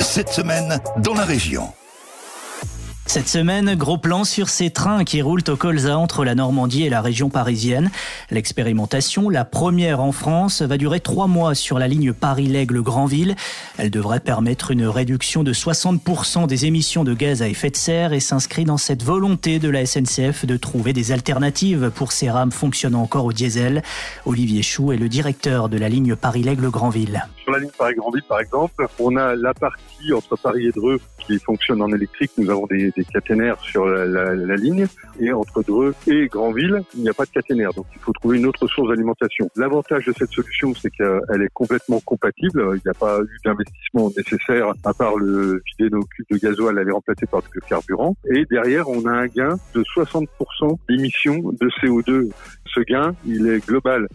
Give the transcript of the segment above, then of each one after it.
Cette semaine, dans la région. Cette semaine, gros plan sur ces trains qui roulent au colza entre la Normandie et la région parisienne. L'expérimentation, la première en France, va durer trois mois sur la ligne Paris-Lègle-Granville. Elle devrait permettre une réduction de 60% des émissions de gaz à effet de serre et s'inscrit dans cette volonté de la SNCF de trouver des alternatives pour ces rames fonctionnant encore au diesel. Olivier Chou est le directeur de la ligne Paris-Lègle-Granville. La ligne Paris-Granville, par exemple, on a la partie entre Paris et Dreux qui fonctionne en électrique. Nous avons des, des caténaires sur la, ligne. Et entre Dreux et Granville, il n'y a pas de caténaire. Donc il faut trouver une autre source d'alimentation. L'avantage de cette solution, c'est qu'elle est complètement compatible. Il n'y a pas eu d'investissement nécessaire à part le vider nos cubes de gasoil, à les remplacer par du carburant. Et derrière, on a un gain de 60% d'émissions de CO2. Ce gain, il est global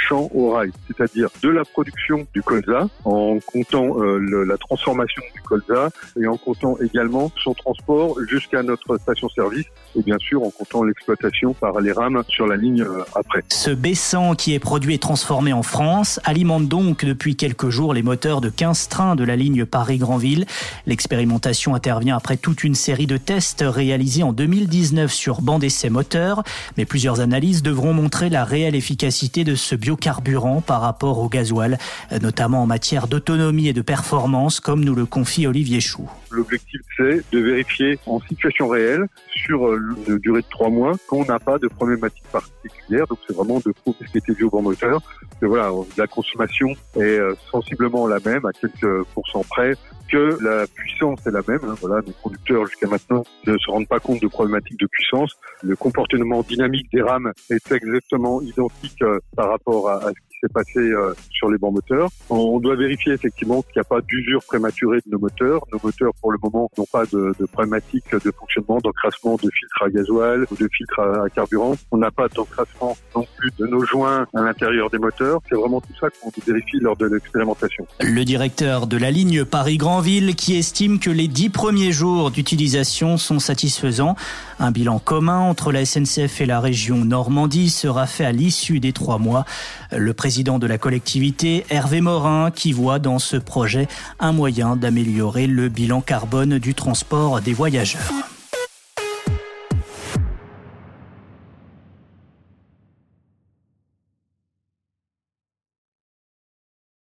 champ au rail, c'est-à-dire de la production du colza, en comptant euh, la transformation du colza et en comptant également son transport jusqu'à notre station-service et bien sûr en comptant l'exploitation par les rames sur la ligne euh, après. Ce baissant qui est produit et transformé en France alimente donc depuis quelques jours les moteurs de 15 trains de la ligne Paris-Granville. L'expérimentation intervient après toute une série de tests réalisés en 2019 sur banc d'essai moteur, mais plusieurs analyses devront montrer la réelle efficacité de ce biocarburant par rapport au gasoil, notamment en matière d'autonomie et de performance, comme nous le confie Olivier Chou. L'objectif, c'est de vérifier en situation réelle, sur une durée de trois mois, qu'on n'a pas de problématique particulière. Donc, c'est vraiment de prouver ce qui était dû au bon moteur. Voilà, la consommation est sensiblement la même, à quelques pourcents près, que la puissance est la même. Hein, voilà, nos conducteurs jusqu'à maintenant ne se rendent pas compte de problématiques de puissance. Le comportement dynamique des rames est exactement identique euh, par rapport à, à ce s'est passé euh, sur les bons moteurs. On doit vérifier effectivement qu'il n'y a pas d'usure prématurée de nos moteurs. Nos moteurs, pour le moment, n'ont pas de, de problématique de fonctionnement, d'encrassement de filtres à gasoil ou de filtres à, à carburant. On n'a pas d'encrassement non plus de nos joints à l'intérieur des moteurs. C'est vraiment tout ça qu'on vérifie lors de l'expérimentation. Le directeur de la ligne Paris-Granville qui estime que les dix premiers jours d'utilisation sont satisfaisants. Un bilan commun entre la SNCF et la région Normandie sera fait à l'issue des trois mois. Le président de la collectivité, Hervé Morin, qui voit dans ce projet un moyen d'améliorer le bilan carbone du transport des voyageurs.